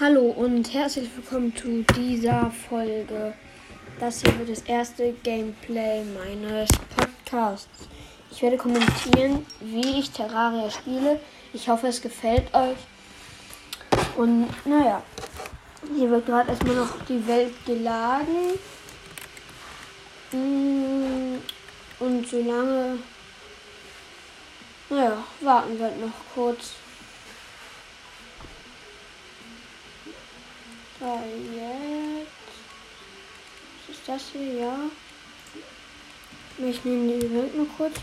Hallo und herzlich willkommen zu dieser Folge. Das hier wird das erste Gameplay meines Podcasts. Ich werde kommentieren, wie ich Terraria spiele. Ich hoffe, es gefällt euch. Und naja, hier wird gerade erstmal noch die Welt geladen. Mm, und solange, naja, warten wir noch kurz. So, jetzt. Was ist das hier? Ja. Ich nehme die Welt nur kurz.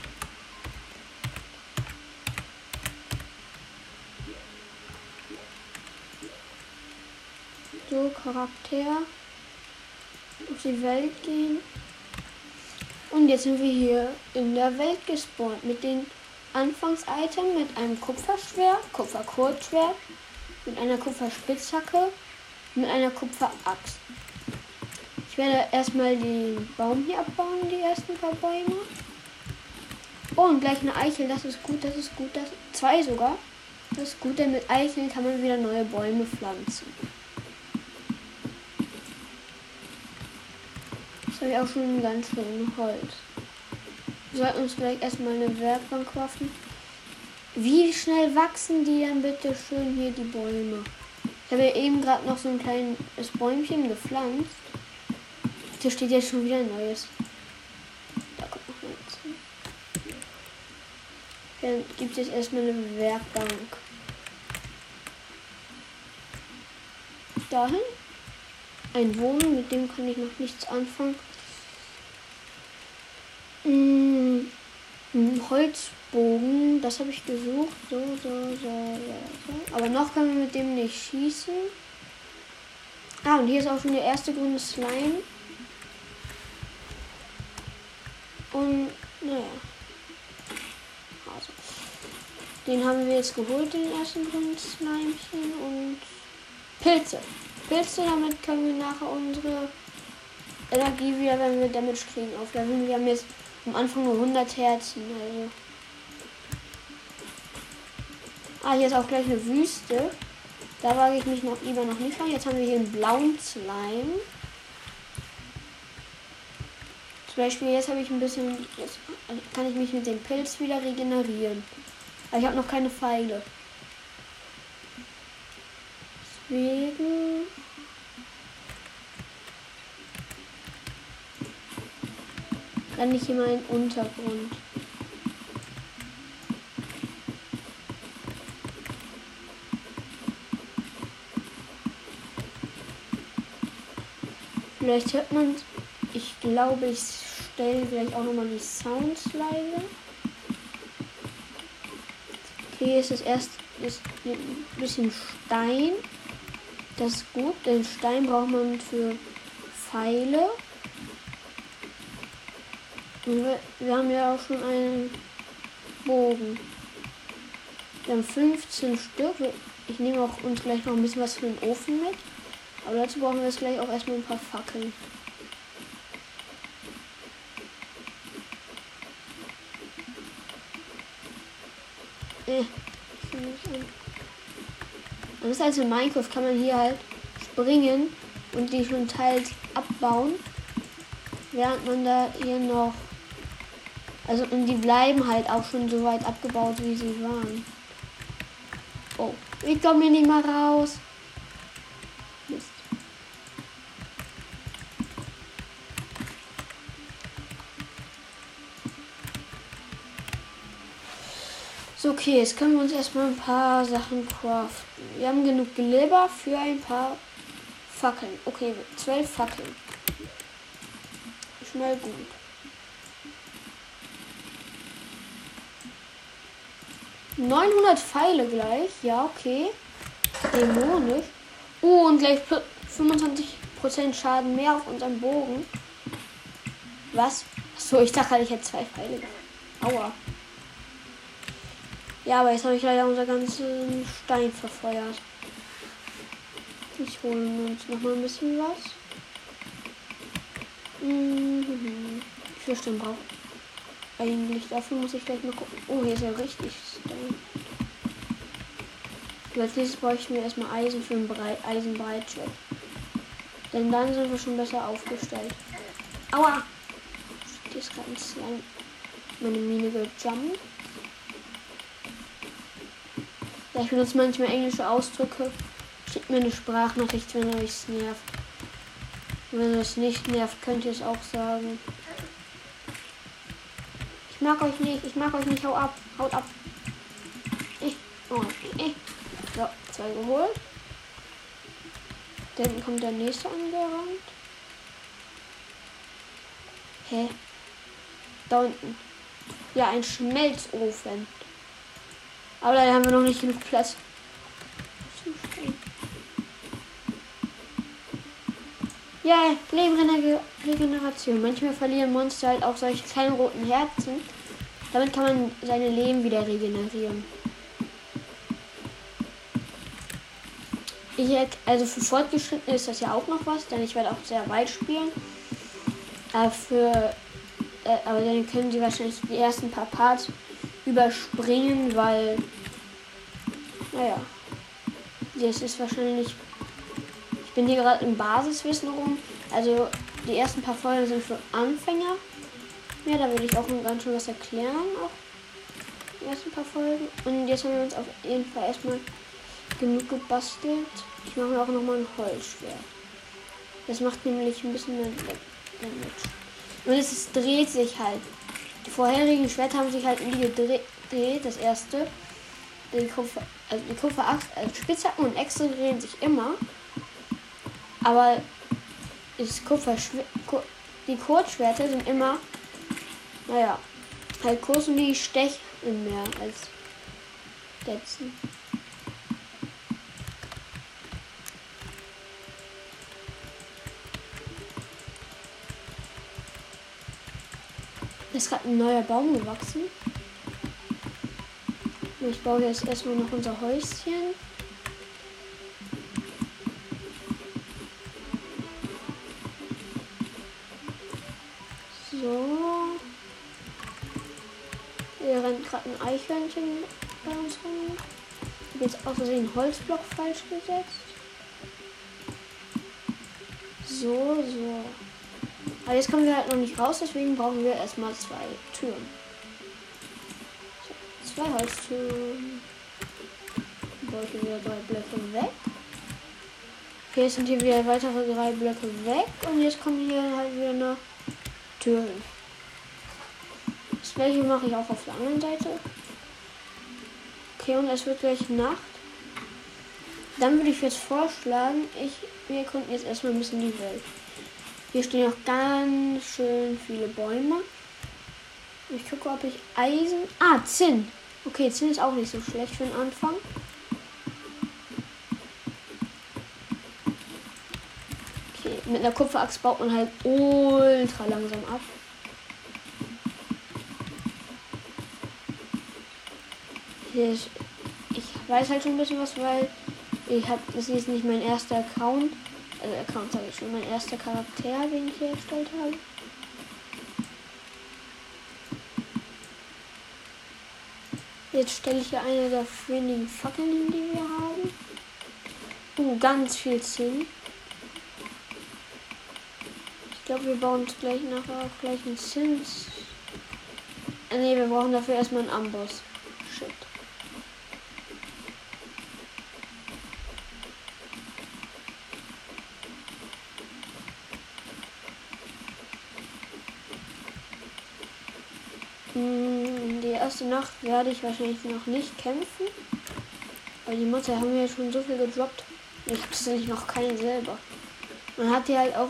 So, Charakter. Auf die Welt gehen. Und jetzt sind wir hier in der Welt gespawnt mit den Anfangs-Item mit einem Kupferschwert, Kupferkurzschwert, mit einer Kupferspitzhacke mit einer Kupferaxt. Ich werde erstmal den Baum hier abbauen, die ersten paar Bäume. Oh, und gleich eine Eichel, das ist gut, das ist gut, das zwei sogar. Das ist gut, denn mit Eicheln kann man wieder neue Bäume pflanzen. Das habe ich auch schon ganz schön Holz. Wir sollten uns gleich erstmal eine Werkbank kaufen. Wie schnell wachsen die dann bitte schön hier die Bäume? Ich habe ja eben gerade noch so ein kleines Bäumchen gepflanzt. Hier steht ja schon wieder ein neues. Da kommt noch eins. Dann gibt es erstmal eine Werkbank. Dahin. Ein Wohnen, mit dem kann ich noch nichts anfangen. Hm, ein Holz Bogen, das habe ich gesucht. So, so, so, so, so. Aber noch können wir mit dem nicht schießen. Ah, und hier ist auch schon der erste grüne Slime. Und, naja. Also. Den haben wir jetzt geholt, den ersten grünen Slimchen. Und Pilze. Pilze, damit können wir nachher unsere Energie wieder, wenn wir Damage kriegen, aufladen. Wir haben jetzt am Anfang nur 100 Herzen. Also. Ah, hier ist auch gleich eine Wüste. Da wage ich mich noch lieber noch nicht rein. Jetzt haben wir hier einen blauen Slime. Zum Beispiel jetzt habe ich ein bisschen, jetzt kann ich mich mit dem Pilz wieder regenerieren. Aber ich habe noch keine Pfeile. Deswegen dann nicht immer in Untergrund. Vielleicht hört man, ich glaube, ich stelle vielleicht auch nochmal die Sounds leise. Okay, ist das erst ist ein bisschen Stein. Das ist gut, denn Stein braucht man für Pfeile. Wir, haben ja auch schon einen Bogen. Wir haben 15 Stück. Ich nehme auch uns gleich noch ein bisschen was für den Ofen mit. Aber dazu brauchen wir jetzt gleich auch erstmal ein paar Fackeln. Äh, das ist also in Minecraft kann man hier halt springen und die schon teils abbauen. Während man da hier noch. Also und die bleiben halt auch schon so weit abgebaut, wie sie waren. Oh, ich komme hier nicht mal raus. So, okay, jetzt können wir uns erstmal ein paar Sachen craften. Wir haben genug Glibber für ein paar Fackeln. Okay, zwölf Fackeln. Schnell gut. Neunhundert Pfeile gleich. Ja, okay. Dämonisch. Oh, und gleich 25% Schaden mehr auf unserem Bogen. Was? So, ich dachte, ich hätte zwei Pfeile. Aua. Ja, aber jetzt habe ich leider unser ganzen Stein verfeuert. Ich hole uns noch mal ein bisschen was. Mhm. Wie viel eigentlich? Dafür muss ich gleich mal gucken. Oh, hier ist ja richtig Stein. Als nächstes bräuchten wir erstmal Eisen für ein Brei. Denn dann sind wir schon besser aufgestellt. Aua! Die ist ein Slime. Meine Mine gejumpt. Ja, ich benutze manchmal englische Ausdrücke. Schickt mir eine Sprachnachricht, wenn euch es nervt. Und wenn es nicht nervt, könnt ihr es auch sagen. Ich mag euch nicht, ich mag euch nicht, hau ab, haut ab. Ich, oh, ich. So, zwei geholt. Dann kommt der nächste angerannt. Hä? Da unten. Ja, ein Schmelzofen. Aber leider haben wir noch nicht genug Platz. Ja, Lebenregeneration. Manchmal verlieren Monster halt auch solche kleinen roten Herzen. Damit kann man seine Leben wieder regenerieren. Ich, also für Fortgeschrittene ist das ja auch noch was, denn ich werde auch sehr weit spielen. Aber für äh, aber dann können sie wahrscheinlich die ersten paar Parts überspringen, weil naja. Das ist wahrscheinlich. Ich bin hier gerade im Basiswissen rum. Also die ersten paar Folgen sind für Anfänger. Ja, da will ich auch ganz schön was erklären. Auch die ersten paar Folgen. Und jetzt haben wir uns auf jeden Fall erstmal genug gebastelt. Ich mache mir auch nochmal ein Holzschwert. Das macht nämlich ein bisschen mehr Damage. Und es ist, dreht sich halt. Die vorherigen Schwerter haben sich halt nie gedreht. Das erste. Die Kupfer, also die Kupferaxt, also Spitzhacken und Äxte drehen sich immer. Aber das Kupfer, die Kurzschwerter sind immer, naja, halt kurz und die stechen mehr als letzten. Ist gerade ein neuer Baum gewachsen. Ich baue jetzt erstmal noch unser Häuschen. So. Hier rennt gerade ein Eichhörnchen bei uns rum. Ich habe jetzt aus Versehen Holzblock falsch gesetzt. So, so. Aber jetzt kommen wir halt noch nicht raus, deswegen brauchen wir erstmal zwei Türen. Zwei Holztüren. Wollte wieder drei Blöcke weg. Okay, jetzt sind hier wieder weitere drei Blöcke weg und jetzt kommen hier halt wieder eine Türen. Das gleiche mache ich auch auf der anderen Seite. Okay, und es wird gleich Nacht. Dann würde ich jetzt vorschlagen, ich, wir erkunden jetzt erstmal ein bisschen die Welt. Hier stehen noch ganz schön viele Bäume. Ich gucke, ob ich Eisen. Ah, Zinn. Okay, Zinn ist auch nicht so schlecht für den Anfang. Okay, mit einer Kupferaxt baut man halt ultra langsam ab. Hier ist, ich weiß halt schon ein bisschen was, weil ich habe das ist nicht mein erster Account also Account sage ich schon, mein erster Charakter, den ich hier erstellt habe. Jetzt stelle ich hier eine der wenigen Fackeln, die wir haben. Uh, ganz viel Zinn. Ich glaube, wir bauen uns gleich nachher auch gleich einen Zins. Äh, ne, wir brauchen dafür erstmal einen Amboss. Shit. Erste Nacht werde ich wahrscheinlich noch nicht kämpfen. Weil die Mutter haben ja schon so viel gedroppt. Ich habe noch keinen selber. Man hat ja halt auch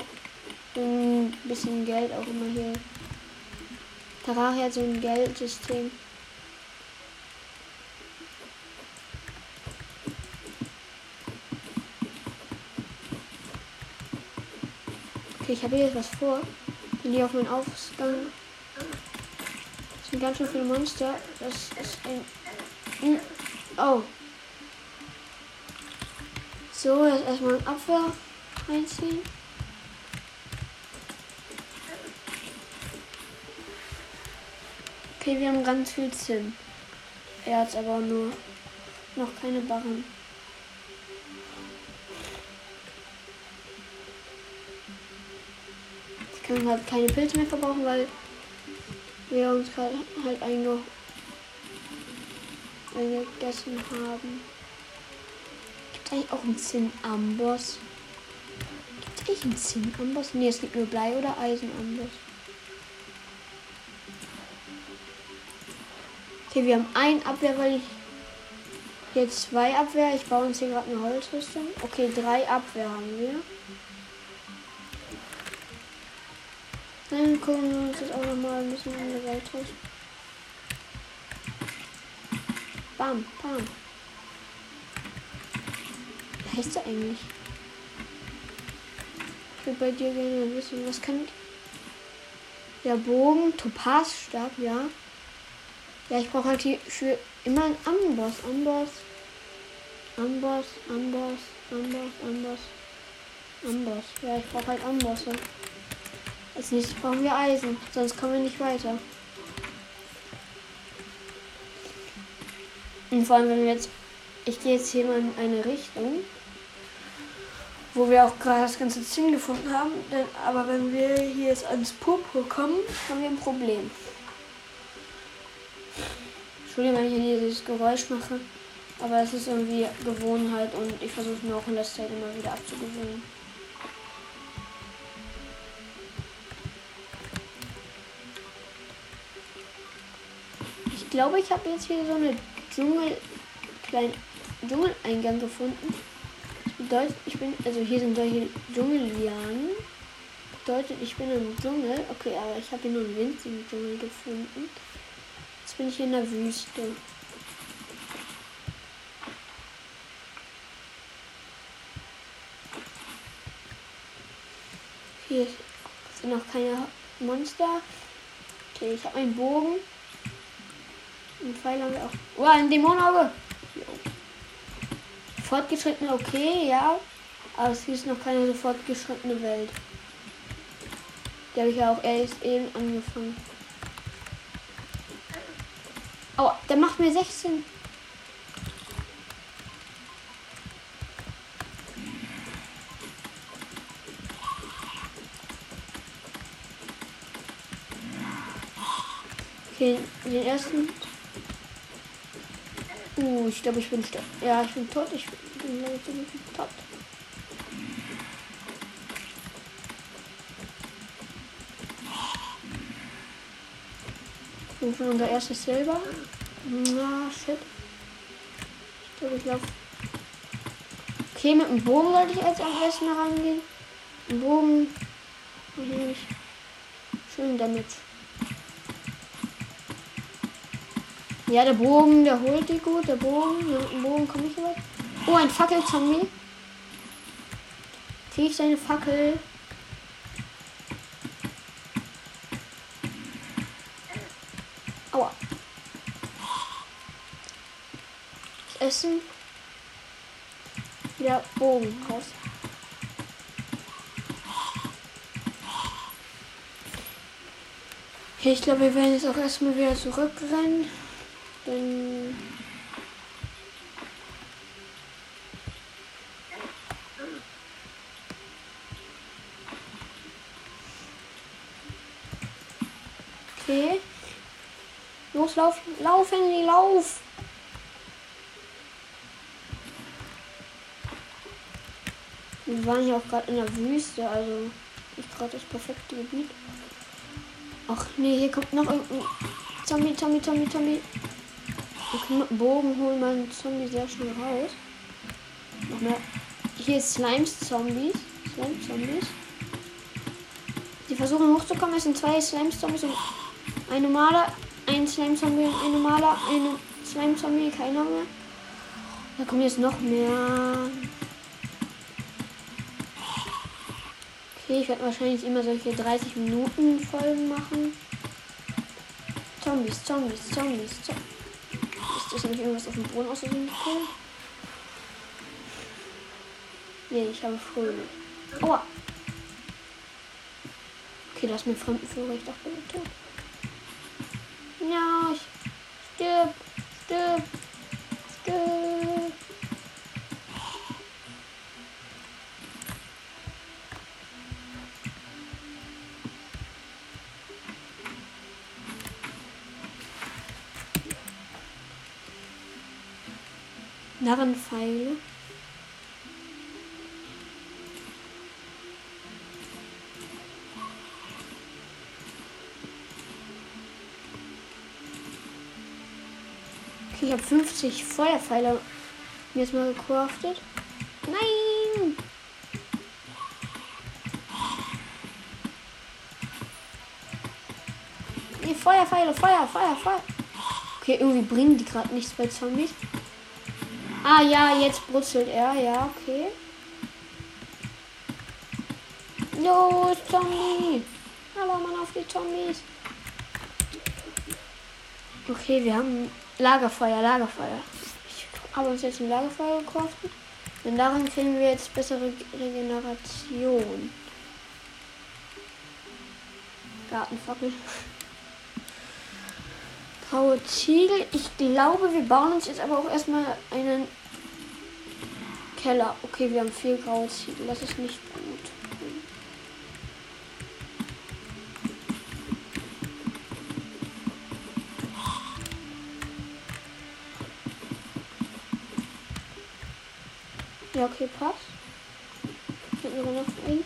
ein bisschen Geld auch immer hier. Terraria hat so ein Geldsystem. Okay, ich habe hier jetzt was vor. Wenn die auf meinen Ausgang sind ganz schön viele Monster. Das ist ein. Oh. So, jetzt erstmal einen Apfel reinziehen. Okay, wir haben ganz viel Zinn. Er hat aber nur noch keine Barren. Ich kann halt keine Pilze mehr verbrauchen, weil wir uns gerade halt einge eingegessen haben. Gibt es eigentlich auch einen Zinnamboss? Gibt es eigentlich einen Zinnamboss? Ne, es gibt nur Blei- oder Eisenamboss. Okay, wir haben ein Abwehr, weil ich jetzt zwei Abwehr. Ich baue uns hier gerade eine Holzrüstung. Okay, drei Abwehr haben wir. Gucken wir uns jetzt auch noch mal ein bisschen an der Welt aus. Bam, bam. Wie heißt der eigentlich? Ich würde bei dir gerne wissen, was kann der Bogen? Topazstab, ja. Ja, ich brauche halt hier für immer einen Amboss. Amboss. Amboss, Amboss, Amboss, Amboss. Amboss. Ja, ich brauche halt Ambosse. Als nächstes brauchen wir Eisen, sonst kommen wir nicht weiter. Und vor allem, wenn wir jetzt. Ich gehe jetzt hier mal in eine Richtung, wo wir auch gerade das ganze Ziel gefunden haben. Denn, aber wenn wir hier jetzt ans Purpur kommen, haben wir ein Problem. Entschuldigung, wenn ich hier dieses Geräusch mache. Aber es ist irgendwie Gewohnheit und ich versuche mir auch in der Zeit immer wieder abzugewöhnen. Glaube, ich habe jetzt hier so eine Dschungel, kleinen Dschungeleingang gefunden. Das bedeutet, ich bin, also hier sind solche Dschungellianen. Bedeutet, ich bin im Dschungel. Okay, aber ich habe hier nur einen winzigen Dschungel gefunden. Jetzt bin ich in der Wüste. Hier sind noch keine Monster. Okay, ich habe einen Bogen. Einen Pfeil haben wir auch. Oh, ein Dämonauge! Fortgeschrittene, okay, ja. Aber es ist noch keine so fortgeschrittene Welt. Die habe ich ja auch erst eben angefangen. Oh, der macht mir 16. Okay, den ersten. Ich glaube, ich bin sterben. Ja, ich bin tot. Ich bin, glaube ich, bin tot. Und schon unser erstes Silber. Na, shit. Ich glaube, ich laufe. Okay, mit dem Bogen sollte ich jetzt am besten rangehen. Bogen. Schön damit. Ja, der Bogen, der holt die gut. Der Bogen, dem Bogen komme ich weit. Oh, ein Fackelzombie. Kriege ich seine Fackel? Aua. Das Essen. Wieder Bogen raus. Ich glaube, wir werden jetzt auch erstmal wieder zurückrennen. Denn Okay. Los, lauf, lauf, Handy, lauf! Wir waren hier auch gerade in der Wüste, also nicht gerade das perfekte Gebiet. Ach nee, hier kommt noch irgendein Zombie, Zombie, Zombie, Zombie. Dem Bogen holen meinen Zombie sehr schnell raus. Hier ist Slimes Zombies. Slime Zombies. Die versuchen hochzukommen. Es sind zwei Slime Zombies und ein normaler, ein Slime Zombie und ein normaler, eine Slime Zombie, keiner mehr. Da kommen jetzt noch mehr. Okay, ich werde wahrscheinlich immer solche 30 Minuten Folgen machen. Zombies, Zombies, Zombies, Zombies. Ist nicht irgendwas auf dem Boden außerdem gekillt? Nee, ich habe fröhlich. Aua! Okay, das ist mir Fremdenführer. Ich dachte, ich. Ja, ich stirb, stirb, stirb. Narrenpfeile. Okay, ich habe 50 Feuerpfeile mir jetzt mal gecraftet. Nein! Nee, Feuerpfeile, Feuer, Feuer, Feuer. Okay, irgendwie bringen die gerade nichts bei Zombies. Ah ja, jetzt brutzelt er, ja, okay. Los, Zombie! Hallo, Mann, auf die Zombies. Okay, wir haben Lagerfeuer, Lagerfeuer. Ich habe uns jetzt ein Lagerfeuer gekauft. Denn daran kriegen wir jetzt bessere Regeneration. Gartenfackel. Graue Ziegel. Ich glaube, wir bauen uns jetzt aber auch erstmal einen Keller. Okay, wir haben viel graue Ziegel. Das ist nicht gut. Ja, okay, passt. Wir noch ein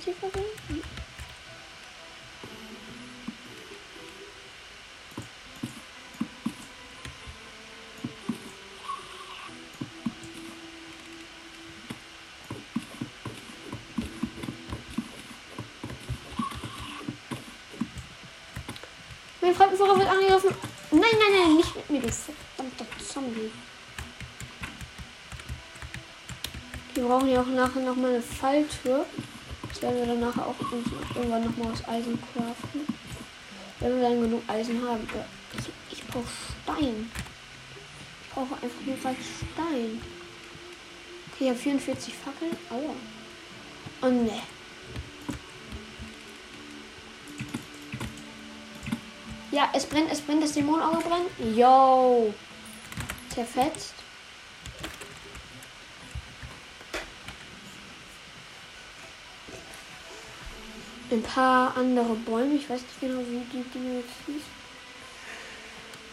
Fremdenführer wird angegriffen. Nein, nein, nein, nicht mit mir, du verdammter Zombie. Wir brauchen ja auch nachher noch mal eine Falltür. Das werden wir dann nachher auch irgendwann noch mal aus Eisen craften. Wenn wir dann genug Eisen haben. Ich, ich brauche Stein. Ich brauche einfach nur Stein. Okay, ich habe 44 Fackeln. Aua. Oh ne. Ja, es brennt, es brennt, das Dämonenauge brennt. Yo. Zerfetzt. Ein paar andere Bäume. Ich weiß nicht genau, wie die Dinge jetzt hieß.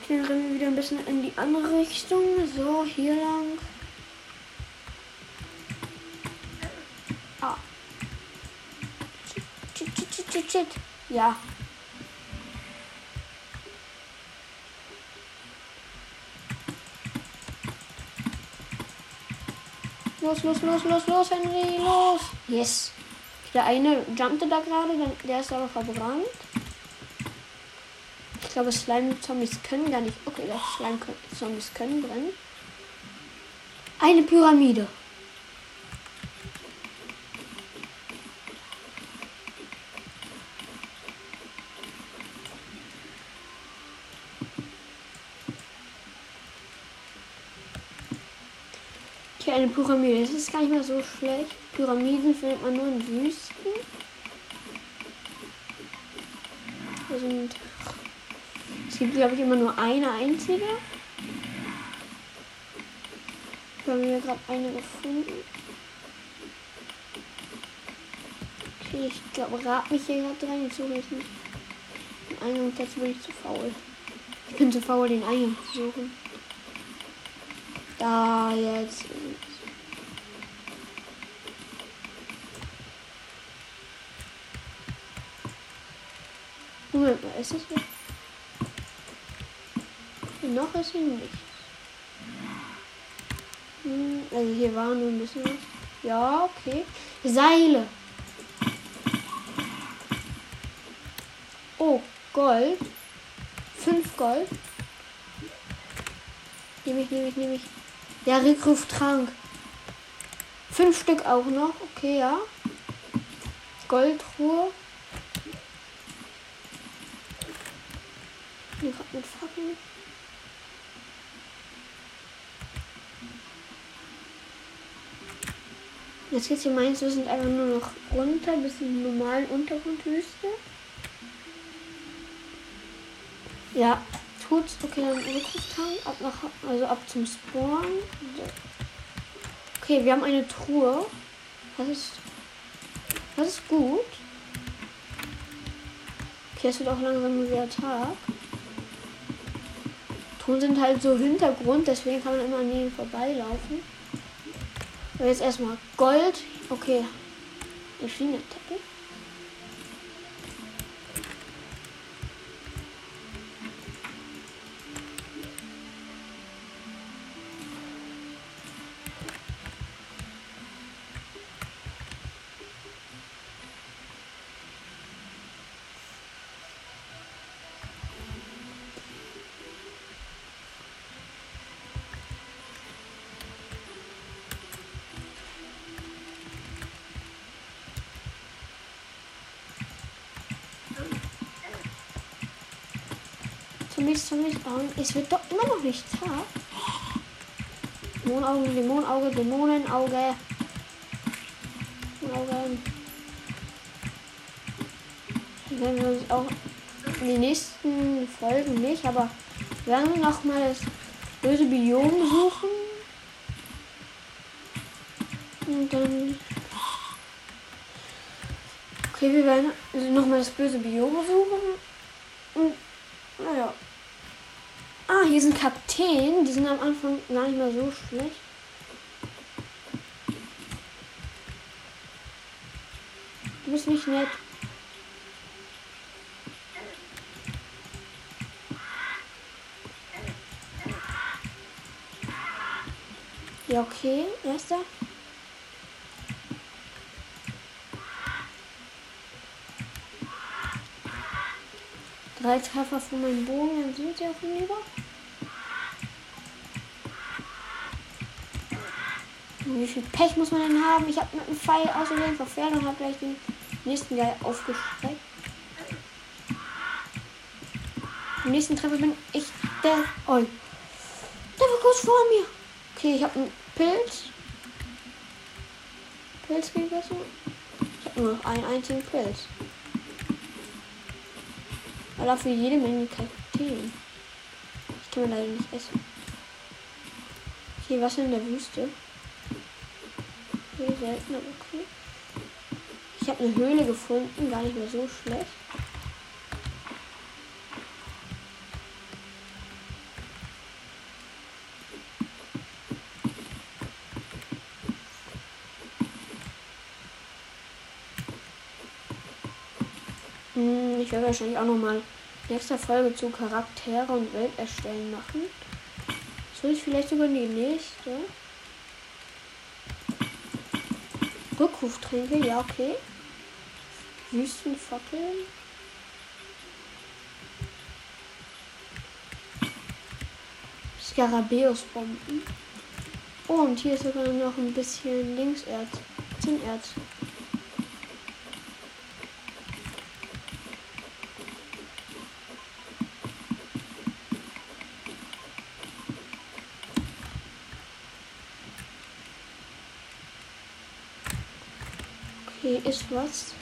Dann rennen wir wieder ein bisschen in die andere Richtung. So, hier lang. Ah. Shit, shit, shit, shit. Ja, Los, los, los, los, los, Henry, los. Yes. Der eine jumpte da gerade, der ist aber verbrannt. Ich glaube, Slime-Zombies können gar nicht. Okay, doch, Slime-Zombies können brennen. Eine Pyramide. Okay, eine Pyramide. Das ist gar nicht mehr so schlecht. Pyramiden findet man nur in Wüsten. Sind. Es gibt, glaube ich, immer nur eine einzige. Wir haben hier gerade eine gefunden. Okay, ich glaube, rat mich hier gerade rein. Jetzt suche ich nicht. Den Eingang, dazu bin ich zu faul. Ich bin zu faul, den Eingang zu suchen. Da jetzt. Moment mal, ist es noch? Noch ist hier nichts. Hm, also hier war nur ein bisschen was. Ja, okay. Seile. Oh, Gold. Fünf Gold. Nehme ich, nehme ich, nehme ich. Ja, Rückruftrank. Fünf Stück auch noch. Okay, ja. Goldruhe. Gerade mit Fackeln. Jetzt geht's hier meins, wir sind einfach nur noch runter bis in die normalen Untergrundwüste. Ja, tut's. Okay, dann Rückruftank. Ab nach, also ab zum Spawn. Okay, wir haben eine Truhe. Das ist. Das ist gut. Okay, es wird auch langsam wieder Tag und sind halt so Hintergrund, deswegen kann man immer an ihnen vorbeilaufen. Aber jetzt erstmal Gold. Okay. Der Maschinentacke. Zombies, Zombies. Oh, es wird doch immer noch nicht Tag. Dämonenauge, Dämonenauge, Dämonenauge. Auge. Wenn wir uns auch in den nächsten Folgen nicht, aber wir werden noch mal das böse Biom suchen. Und dann. Okay, wir werden mal das böse Biom suchen. Und naja. Hier sind Kaptäne. Die sind am Anfang gar nicht mehr so schlecht. Du bist nicht nett. Ja, okay. Erster. Drei Treffer von meinem Bogen, dann sind sie auch hinüber. Wie viel Pech muss man denn haben? Ich habe mit dem Pfeil außerdem verfehlt und habe gleich den nächsten Geil aufgeschreckt. Im nächsten Treffer bin ich der. Oh. Der war kurz vor mir. Okay, ich habe einen Pilz. Pilz gegessen. Ich habe nur noch einen einzigen Pilz. Aber dafür jede Menge Kakteen. Ich kann mir leider nicht essen. Hier was in der Wüste. Okay, selten, aber okay. Ich habe eine Höhle gefunden, gar nicht mehr so schlecht. Hm, Ich werde wahrscheinlich auch nochmal nächste Folge zu Charaktere und Welt erstellen machen. Soll ich vielleicht sogar die nächste? Rückruftränke, ja, okay. Wüstenfackeln. Skarabäusbomben. Oh, und hier ist sogar noch ein bisschen Linkserz. Zinnerz. Okay, ist was.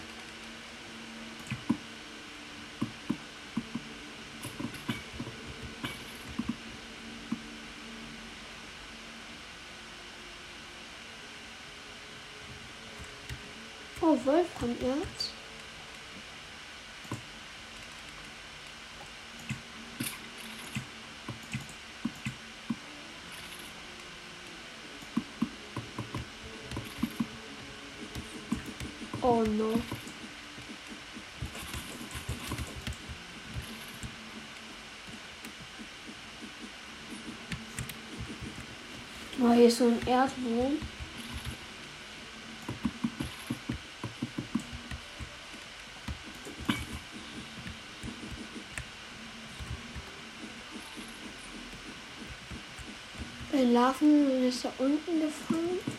Oh, Wolframerz. Oh no. Oh, hier ist so ein Erdwurm. Larven ist da unten gefangen.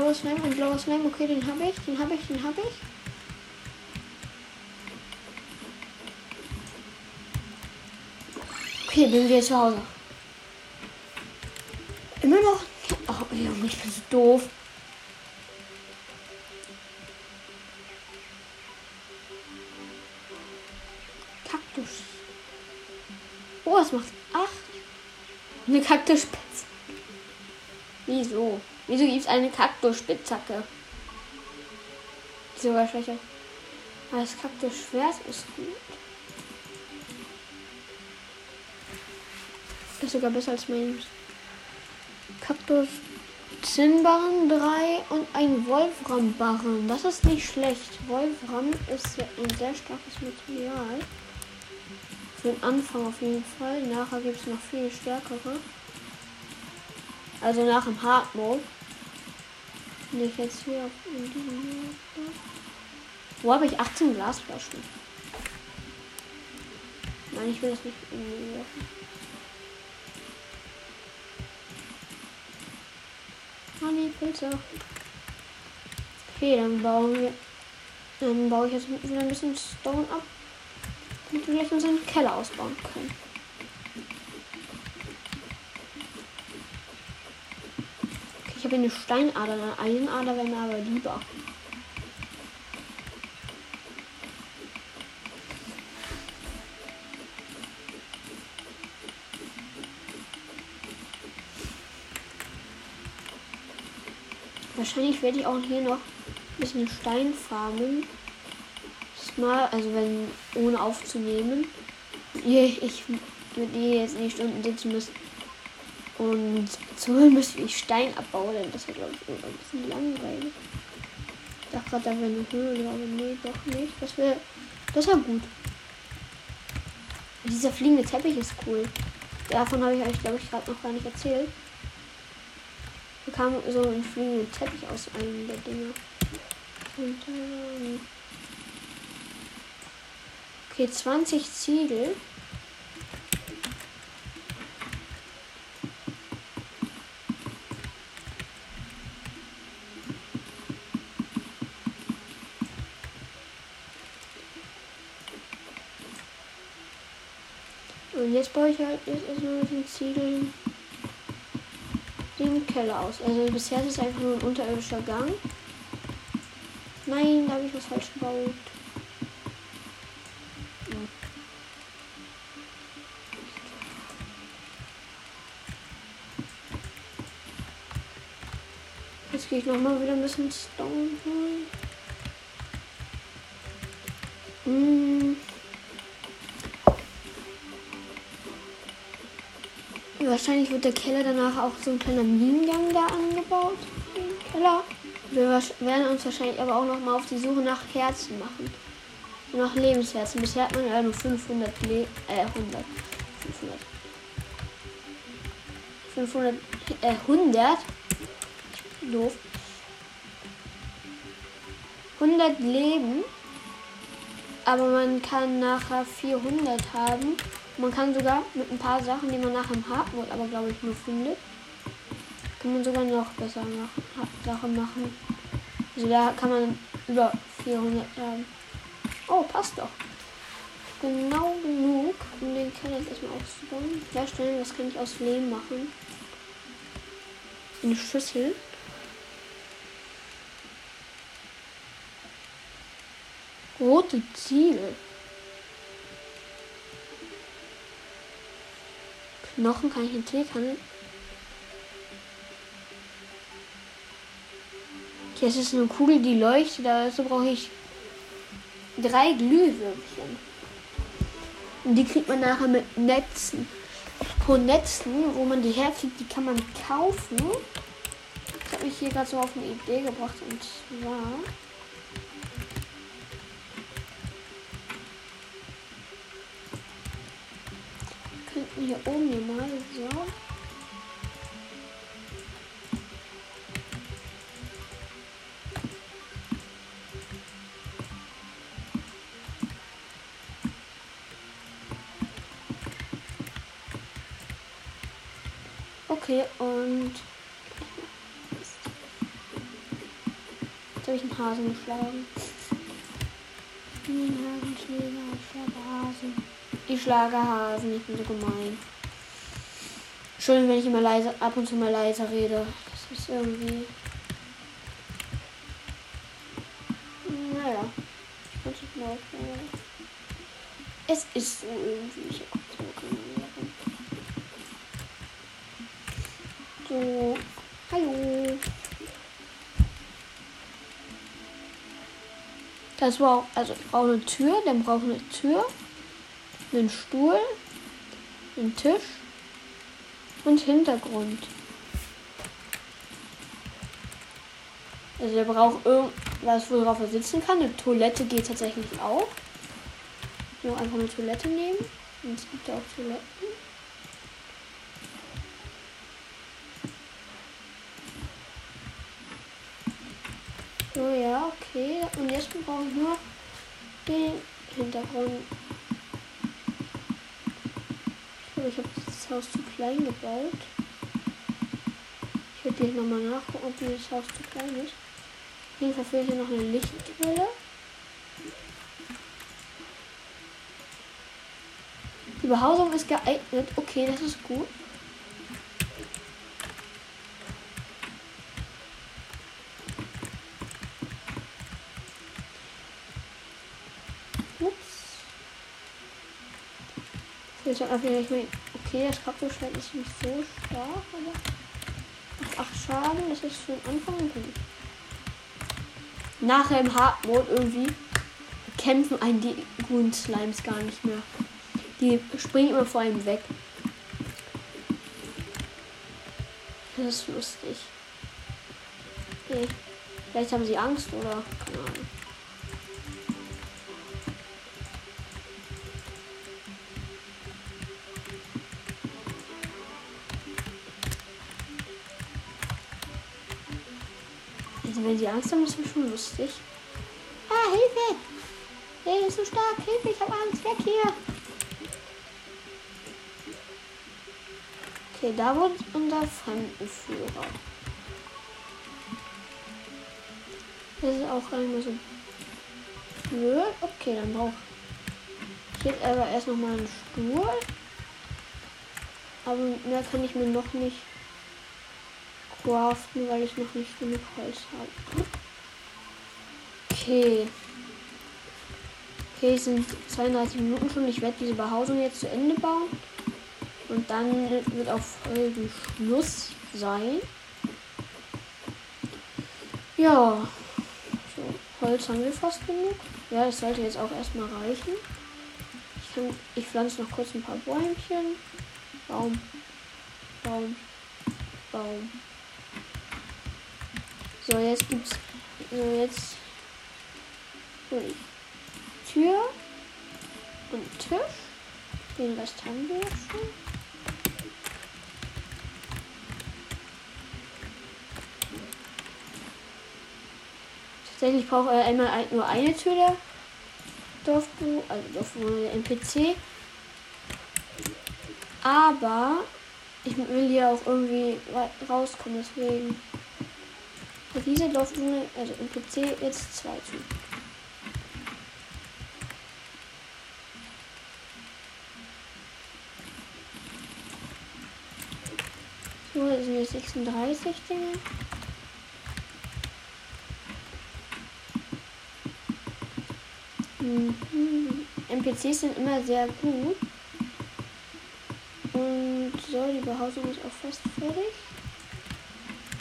Blaues Slime, ein blaues Slime. Okay, den habe ich, den habe ich, den habe ich. Okay, bin wieder zu Hause. Immer noch Oh, Junge, ich bin so doof. Kaktus. Oh, es macht acht. Eine Kaktusspitze. Wieso? Wieso gibt es eine Kaktusspitzhacke? Sogar schwächer. Aber das Kaktusschwert ist gut. Ist sogar besser als mein Kaktus Zinnbarren 3 und ein Wolframbarren. Das ist nicht schlecht. Wolfram ist ein sehr starkes Material. Für den Anfang auf jeden Fall. Nachher gibt es noch viel stärkere. Also nach dem Hard Mode. Nicht jetzt hier auf Wo habe ich 18 Glasflaschen? Nein, ich will das nicht irgendwie werfen. Honey, Pilze. Okay, dann bauen wir. Dann baue ich jetzt wieder ein bisschen Stone ab. Damit wir gleich unseren Keller ausbauen können. Habe eine Steinader, eine Eisenader wäre mir aber lieber. Wahrscheinlich werde ich auch hier noch ein bisschen Stein farmen. Mal, also wenn ohne aufzunehmen. Ich, ich ihr jetzt in die Stunden sitzen müssen. Und zumal müsste ich Stein abbauen, denn das wird glaube ich ein bisschen langweilig. Ich dachte gerade, da wäre eine Höhle, aber nee, doch nicht. Das wäre. Das war gut. Dieser fliegende Teppich ist cool. Davon habe ich euch, glaube ich, gerade noch gar nicht erzählt bekam so ein fliegenden Teppich aus einem der Dinge. Und, ähm, okay, 20 Ziegel. Und jetzt baue ich halt jetzt erstmal mit den Ziegeln den Keller aus. Also bisher ist es einfach nur ein unterirdischer Gang. Nein, da habe ich was falsch gebaut. Jetzt gehe ich noch mal wieder ein bisschen Stone holen. Mmh. Wahrscheinlich wird der Keller danach auch so ein kleiner Minengang da angebaut. Keller. Wir werden uns wahrscheinlich aber auch noch mal auf die Suche nach Herzen machen. nach Lebensherzen. Bisher hat man ja nur 500 Le äh 100 500 500 äh 100 doof 100 Leben aber man kann nachher 400 haben man kann sogar mit ein paar Sachen, die man nach dem Hardmode aber glaube ich nur findet, kann man sogar noch besser machen, Sachen machen. Also da kann man über 400 haben. Oh, passt doch. Genau genug, um den Keller jetzt erstmal aufzubauen. Herstellen, das kann ich aus Lehm machen. Eine Schüssel. Rote Ziele. Knochen kann ich entwickeln. Okay, es ist eine Kugel, die leuchtet, also brauche ich drei Glühwürmchen. Und die kriegt man nachher mit Netzen. Pro Netzen, wo man die herkriegt, die kann man kaufen. Das habe ich hier gerade so auf eine Idee gebracht und zwar. Hier oben hier mal so. Okay, und jetzt habe ich einen Hasen geschlagen. Den Hasenschläger, ich schlage Hasen. Ich schlage Hasen, ich bin so gemein. Entschuldigung, wenn ich immer leise, ab und zu mal leise rede. Das ist irgendwie. Naja. Ich es ist so irgendwie. Ich so. Hallo. Das war also ich brauche eine Tür, dann brauche eine Tür, einen Stuhl, einen Tisch und Hintergrund. Also er braucht irgendwas, worauf er sitzen kann. Eine Toilette geht tatsächlich auch. Nur einfach eine Toilette nehmen. Und es gibt ja auch Toiletten. So, ja, okay. Und jetzt brauche ich nur den Hintergrund. Ich habe das Haus zu klein gebaut. Ich werde gleich nochmal nachgucken, ob dieses Haus zu klein ist. Auf jeden Fall fehlt hier noch eine Lichtquelle. Die Behausung ist geeignet. Okay, das ist gut. Jetzt einfach ich mein, okay, das Kaktusschwert ist nicht so stark, aber 8 Schaden, das ist für den Anfang. Nachher im Hard Mode irgendwie kämpfen einen die guten Slimes gar nicht mehr. Die springen immer vor einem weg. Das ist lustig. Okay. Vielleicht haben sie Angst oder haben, ist das schon lustig. Ah, Hilfe! Der ist so stark. Hilfe, ich habe Angst. Weg hier. Okay, da wurde unser Fremdenführer. Das ist auch mehr so blöd. Okay, dann brauche ich jetzt aber erst noch mal einen Stuhl. Aber mehr kann ich mir noch nicht craften, weil ich noch nicht genug Holz habe. Okay. Okay, es sind 32 Minuten schon. Ich werde diese Behausung jetzt zu Ende bauen. Und dann wird auch Folgen Schluss sein. Ja. So, Holz haben wir fast genug. Ja, das sollte jetzt auch erstmal reichen. Ich, kann, ich pflanze noch kurz ein paar Bäumchen. Baum. Baum. Baum. So, jetzt gibt's so jetzt ui, Tür und Tisch. Den Rest haben wir schon. Tatsächlich braucht er einmal nur eine Tür der Dorfbewohner, also Dorfbewohner der NPC. Aber ich will ja auch irgendwie rauskommen, deswegen. Für diese Dorfdschungel, also im PC, jetzt zwei zu. Das sind jetzt 36 Dinge. Mhm. NPCs sind immer sehr gut. Und so, die Behausung ist auch fast fertig.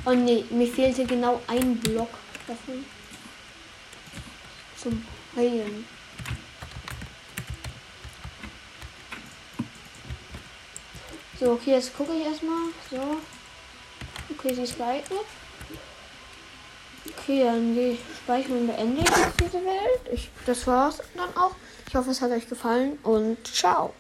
Oh ne, mir fehlte genau ein Block davon. Zum Heilen. So, okay, jetzt gucke ich erstmal. So. Okay, sie ist geeignet. Okay, dann die Speicherung beendet diese Welt. Ich, das war's dann auch. Ich hoffe, es hat euch gefallen und ciao.